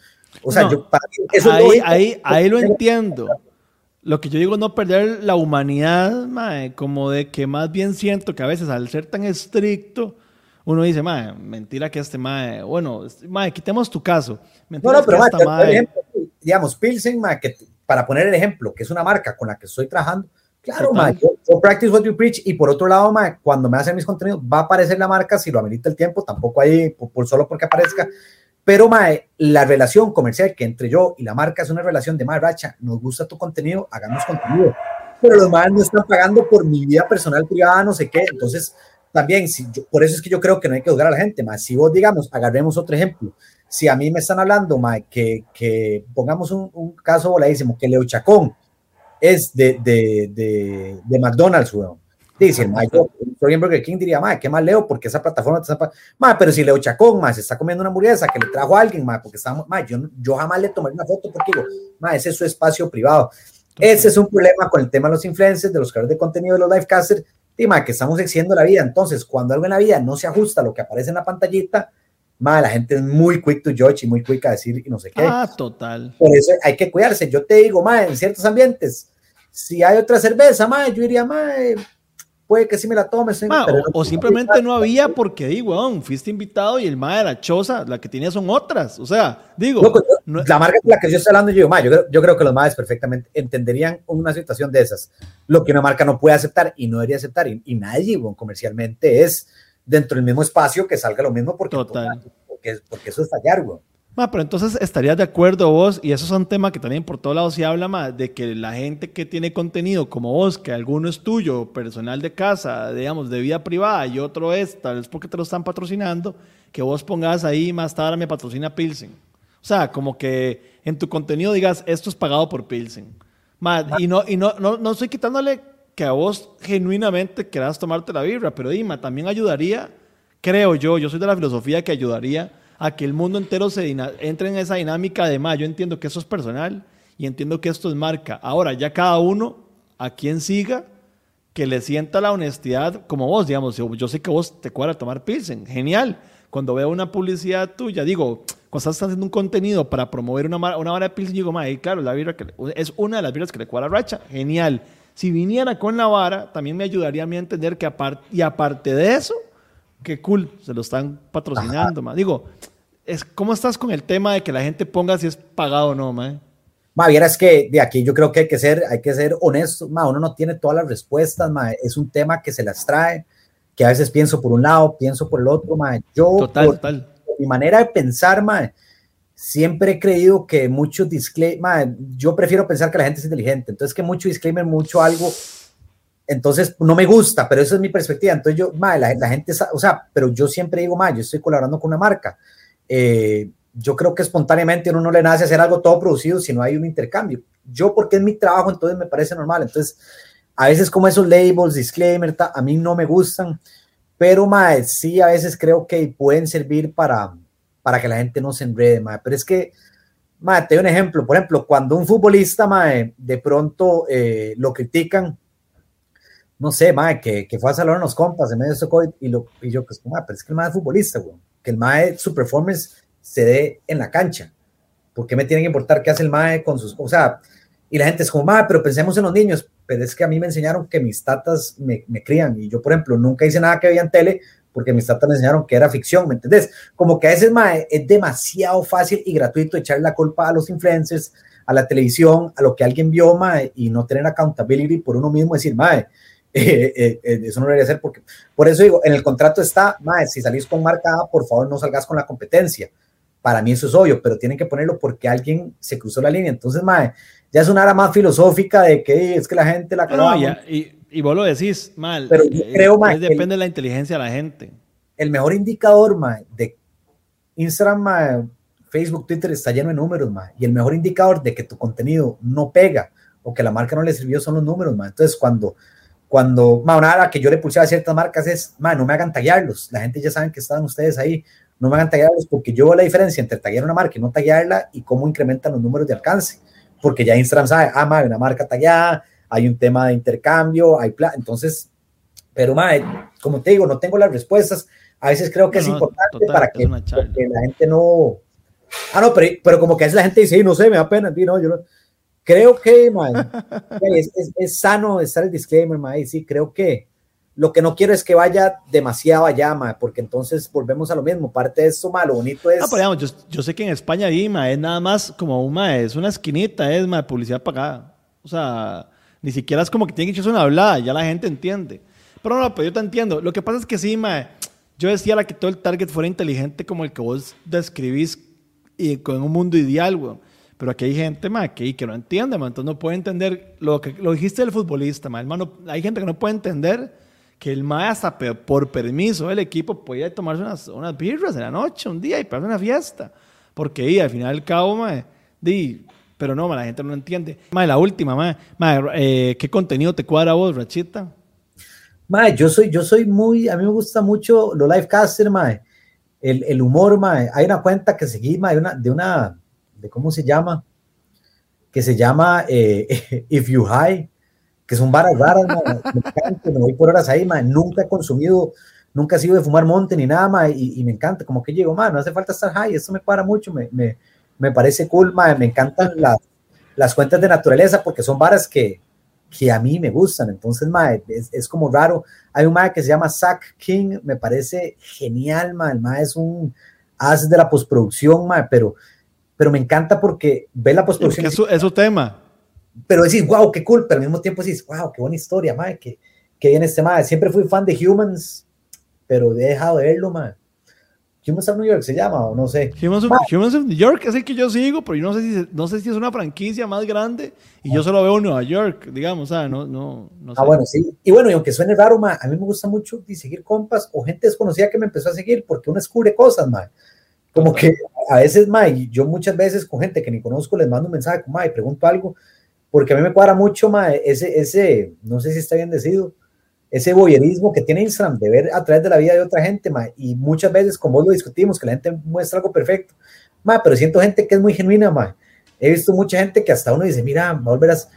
O sea, yo, eso ahí, ahí, ahí lo entiendo. Lo que yo digo no perder la humanidad, mae, como de que más bien siento que a veces al ser tan estricto, uno dice, mae, mentira que este mae, bueno, mae, quitemos tu caso. Mentira no, no, pero que mae, ejemplo, digamos, Pilsen, mae, que para poner el ejemplo, que es una marca con la que estoy trabajando, claro, mae, yo, practice what you preach y por otro lado, mae, cuando me hacen mis contenidos va a aparecer la marca si lo amerita el tiempo, tampoco ahí por solo porque aparezca, pero, mae, la relación comercial que entre yo y la marca es una relación de, mae, racha, nos gusta tu contenido, hagamos contenido. Pero los mae no están pagando por mi vida personal privada, no sé qué. Entonces, también, si yo, por eso es que yo creo que no hay que juzgar a la gente, mae. Si vos, digamos, agarremos otro ejemplo. Si a mí me están hablando, mae, que, que pongamos un, un caso voladísimo, que Leo Chacón es de, de, de, de McDonald's, weón Dice, ma, yo soy en Burger King, diría, ma, ¿qué más leo? Porque esa plataforma está... Ma, pero si Leo Chacón, ma, se está comiendo una hamburguesa que le trajo a alguien, ma, porque estamos, ma, yo, yo jamás le tomé una foto porque digo, ma, ese es su espacio privado. Ese es un problema con el tema de los influencers, de los creadores de contenido, de los livecasters, y, ma, que estamos exigiendo la vida. Entonces, cuando algo en la vida no se ajusta a lo que aparece en la pantallita, ma, la gente es muy quick to judge y muy quick a decir y no sé qué. Ah, total. Por eso hay que cuidarse. Yo te digo, ma, en ciertos ambientes, si hay otra cerveza, ma, yo diría, ma, puede que sí me la tomes. o, simplemente no había porque, digo, fuiste invitado y el ma de la choza, la que tenía son otras. O sea, digo. la marca de la que yo estoy hablando, yo digo, yo, creo, que los madres perfectamente entenderían una situación de esas. Lo que una marca no puede aceptar y no debería aceptar, y, nadie, comercialmente es dentro del mismo espacio que salga lo mismo porque, porque, porque, eso es fallar, güey. Ma, pero entonces estarías de acuerdo vos, y eso es un tema que también por todos lados se habla más, de que la gente que tiene contenido como vos, que alguno es tuyo, personal de casa, digamos, de vida privada, y otro es, tal vez porque te lo están patrocinando, que vos pongas ahí, más tarde me patrocina Pilsen. O sea, como que en tu contenido digas, esto es pagado por Pilsen. Ma, y no, y no, no, no estoy quitándole que a vos genuinamente quieras tomarte la birra, pero Dima, también ayudaría, creo yo, yo soy de la filosofía que ayudaría a que el mundo entero se entre en esa dinámica de. Yo entiendo que eso es personal y entiendo que esto es marca. Ahora, ya cada uno, a quien siga, que le sienta la honestidad como vos, digamos. Yo, sé que vos te cuadra tomar Pilsen, genial. Cuando veo una publicidad tuya, digo, cuando estás haciendo un contenido para promover una, una vara de Pilsen, digo, claro, la que es una de las birras que le cuadra Racha, genial. Si viniera con la vara, también me ayudaría a mí a entender que y aparte de eso, qué cool, se lo están patrocinando, ma. Digo, es, ¿cómo estás con el tema de que la gente ponga si es pagado o no, ma? Ma, es que de aquí yo creo que hay que ser, hay que ser honesto, ma, uno no tiene todas las respuestas, ma, es un tema que se las trae, que a veces pienso por un lado, pienso por el otro, ma. Yo, total, total. mi manera de pensar, ma, siempre he creído que muchos disclaimers, yo prefiero pensar que la gente es inteligente, entonces que mucho disclaimer, mucho algo, entonces, no me gusta, pero eso es mi perspectiva. Entonces, yo, la, gente, o sea, pero yo siempre digo, ma, yo estoy colaborando con una marca. Eh, yo creo que espontáneamente uno no le nace hacer algo todo producido si no hay un intercambio. Yo, porque es mi trabajo, entonces me parece normal. Entonces, a veces como esos labels, disclaimer, a mí no me gustan, pero mae, sí, a veces creo que pueden servir para, para que la gente no se enrede, mae. Pero es que, mae, te doy un ejemplo. Por ejemplo, cuando un futbolista, mae, de pronto eh, lo critican, no sé, mae, que, que fue a saludar a unos compas en medio de COVID y, lo, y yo, pues, mae, pero es que el mae es futbolista, güey. Que el mae, su performance se dé en la cancha. ¿Por qué me tiene que importar qué hace el MAE con sus... O sea, y la gente es como, MAE, pero pensemos en los niños. Pero es que a mí me enseñaron que mis tatas me, me crían. Y yo, por ejemplo, nunca hice nada que veía en tele porque mis tatas me enseñaron que era ficción, ¿me entendés? Como que a veces, MAE, es demasiado fácil y gratuito echar la culpa a los influencers, a la televisión, a lo que alguien vio, MAE, y no tener accountability por uno mismo, decir, MAE, eh, eh, eh, eso no debería ser porque, por eso digo, en el contrato está, MAE, si salís con marca A, por favor no salgas con la competencia para mí eso es obvio, pero tienen que ponerlo porque alguien se cruzó la línea. Entonces, mae, ya es una área más filosófica de que es que la gente la no, y, y, vos lo decís mal. Pero yo eh, creo, mae, depende de la inteligencia de la gente. El mejor indicador, mae, de Instagram, mae, Facebook, Twitter está lleno de números, mae, y el mejor indicador de que tu contenido no pega o que la marca no le sirvió son los números, mae. Entonces, cuando cuando, mae, una área que yo le puse a ciertas marcas es, mae, no me hagan tallarlos, la gente ya sabe que están ustedes ahí, no me hagan taguearlos porque yo veo la diferencia entre taguear una marca y no taguearla y cómo incrementan los números de alcance. Porque ya Instagram sabe, ah, hay una marca tagueada, hay un tema de intercambio, hay plan. Entonces, pero madre, como te digo, no tengo las respuestas. A veces creo que es importante para que, la gente no. Ah, no, pero, pero como que a veces la gente dice, no sé, me da pena. no, yo Creo que, madre, es, sano estar el disclaimer, madre. Sí, creo que lo que no quiero es que vaya demasiado allá, porque entonces volvemos a lo mismo. Parte de eso, ma, lo bonito es. Ah, pero yo, sé que en España ahí, ma, es nada más como una, es esquinita, es publicidad pagada. O sea, ni siquiera es como que tiene que echarse una hablada, ya la gente entiende. Pero no, pero yo te entiendo. Lo que pasa es que sí, ma, yo decía que todo el target fuera inteligente como el que vos describís y con un mundo ideal, güey. Pero aquí hay gente, ma, que, que no entiende, ma, entonces no puede entender lo que lo dijiste del futbolista, ma, hermano. Hay gente que no puede entender que el MAE hasta por permiso del equipo podía tomarse unas, unas birras en la noche, un día y para una fiesta. Porque y, al final del cabo, mae, di, pero no, la gente no entiende. Mae, la última, mae, eh, ¿qué contenido te cuadra a vos, Rachita? Mae, yo soy, yo soy muy, a mí me gusta mucho los livecaster, mae. El, el humor, mae. Hay una cuenta que seguí, mae, una, de una, cómo se llama, que se llama eh, If You High que son varas raras, me, me voy por horas ahí, man, nunca he consumido, nunca he sido de fumar monte ni nada, man, y, me encanta, como que llego, man, no hace falta estar high, eso me para mucho, me, me, me parece cool, me encantan las, las cuentas de naturaleza porque son varas que, que a mí me gustan, entonces, man, es, es, como raro, hay un man que se llama Zach King, me parece genial, man, el man es un de la postproducción, man, pero pero me encanta porque ve la postproducción. Es es su tema pero decís, wow, qué cool, pero al mismo tiempo decís, wow, qué buena historia, madre, que, que viene este madre. Siempre fui fan de Humans, pero he dejado de verlo, madre. Humans of New York se llama, o no sé. Humans of, Humans of, New York es el que yo sigo, pero yo no sé si, no sé si es una franquicia más grande y yo solo veo Nueva York, digamos, sea, no, no, no sé. Ah, bueno, sí. Y bueno, y aunque suene raro, ma, a mí me gusta mucho seguir compas o gente desconocida que me empezó a seguir porque uno descubre cosas, ma. Como que a veces, ma, y yo muchas veces con gente que ni conozco les mando un mensaje, ma, y pregunto algo porque a mí me cuadra mucho más ese, ese, no sé si está bien decidido, ese boyerismo que tiene Instagram de ver a través de la vida de otra gente, ma, y muchas veces, como lo discutimos, que la gente muestra algo perfecto, ma, pero siento gente que es muy genuina, ma. He visto mucha gente que hasta uno dice, mira, volverás,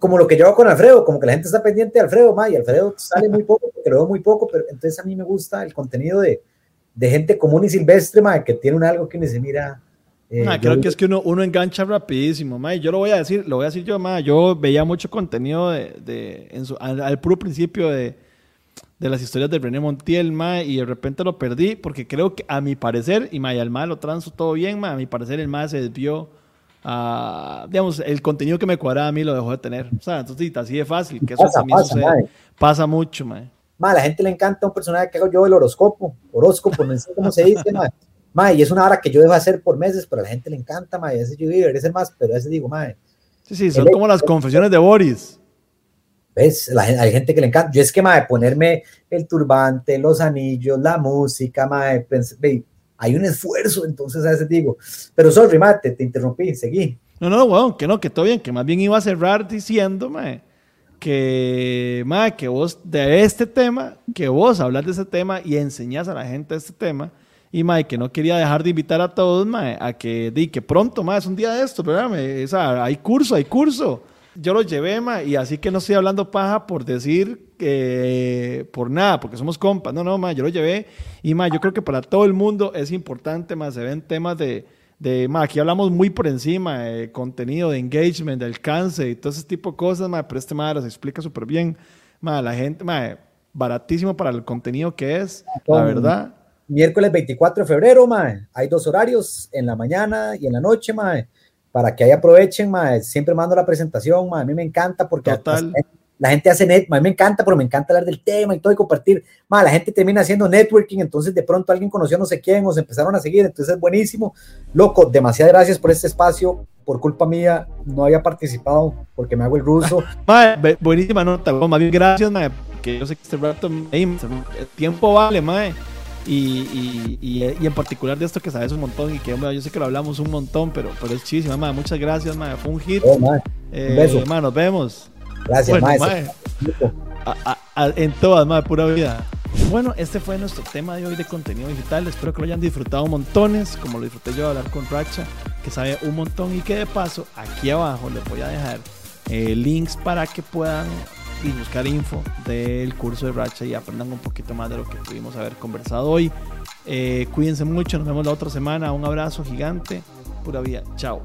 como lo que yo hago con Alfredo, como que la gente está pendiente de Alfredo, ma, y Alfredo sale muy poco, porque lo muy poco, pero entonces a mí me gusta el contenido de, de gente común y silvestre, ma, que tiene un algo que uno dice, mira, eh, creo que es que uno, uno engancha rapidísimo, ma, yo lo voy a decir, lo voy a decir yo, ma, yo veía mucho contenido de, de en su, al, puro principio de, de, las historias de René Montiel, ma, y de repente lo perdí porque creo que a mi parecer, y ma, y al ma lo transo todo bien, ma, a mi parecer el ma se desvió a, digamos, el contenido que me cuadraba a mí lo dejó de tener, o sea, entonces así de fácil, que eso pasa, también pasa, sucede, pasa mucho, ma. Ma, a la gente le encanta un personaje que hago yo el horóscopo, horóscopo, no sé cómo se dice, ma. Mae, y es una hora que yo debo hacer por meses, pero a la gente le encanta, mae. A veces yo digo, ese más, pero a veces digo, mae. Sí, sí, son como las confesiones de Boris. ¿Ves? La, hay gente que le encanta. Yo es que, mae, ponerme el turbante, los anillos, la música, mae, hay un esfuerzo, entonces a veces digo, pero sorry, mate, te interrumpí, seguí. No, no, bueno, que no, que todo bien, que más bien iba a cerrar diciendo, que, que vos de este tema, que vos hablas de ese tema y enseñás a la gente este tema, y mae, que no quería dejar de invitar a todos mae, a que, di, que pronto, mae, es un día de esto, ¿verdad? O sea, hay curso, hay curso. Yo lo llevé, mae, y así que no estoy hablando paja por decir que por nada, porque somos compas. No, no, mae, yo lo llevé. Y mae, yo creo que para todo el mundo es importante, mae, se ven temas de, de aquí hablamos muy por encima, de contenido, de engagement, del alcance y todo ese tipo de cosas, mae, pero este mae las explica súper bien. Mae, la gente, mae, baratísimo para el contenido que es, la verdad miércoles 24 de febrero, mae. Hay dos horarios, en la mañana y en la noche, mae. Para que ahí aprovechen, mae. Siempre mando la presentación, mae. A mí me encanta porque la gente hace net, a mí me encanta, pero me encanta hablar del tema y todo y compartir. Mae, la gente termina haciendo networking, entonces de pronto alguien conoció a no sé quién o se empezaron a seguir, entonces es buenísimo. Loco, demasiadas gracias por este espacio. Por culpa mía, no había participado porque me hago el ruso. mae, buenísima nota, más bien gracias, mae, que yo sé que este rato, el tiempo vale, mae y, y, y, en particular de esto que sabes un montón y que yo sé que lo hablamos un montón, pero, pero es chidísimo, Muchas gracias, ma. Fue un hit. Oh, eh, nos vemos. Gracias, bueno, en todas, ma, pura vida. Bueno, este fue nuestro tema de hoy de contenido digital. Espero que lo hayan disfrutado montones, como lo disfruté yo de hablar con Racha, que sabe un montón y que de paso aquí abajo les voy a dejar eh, links para que puedan y buscar info del curso de Racha y aprendan un poquito más de lo que pudimos haber conversado hoy. Eh, cuídense mucho, nos vemos la otra semana. Un abrazo gigante. Pura vida. Chao.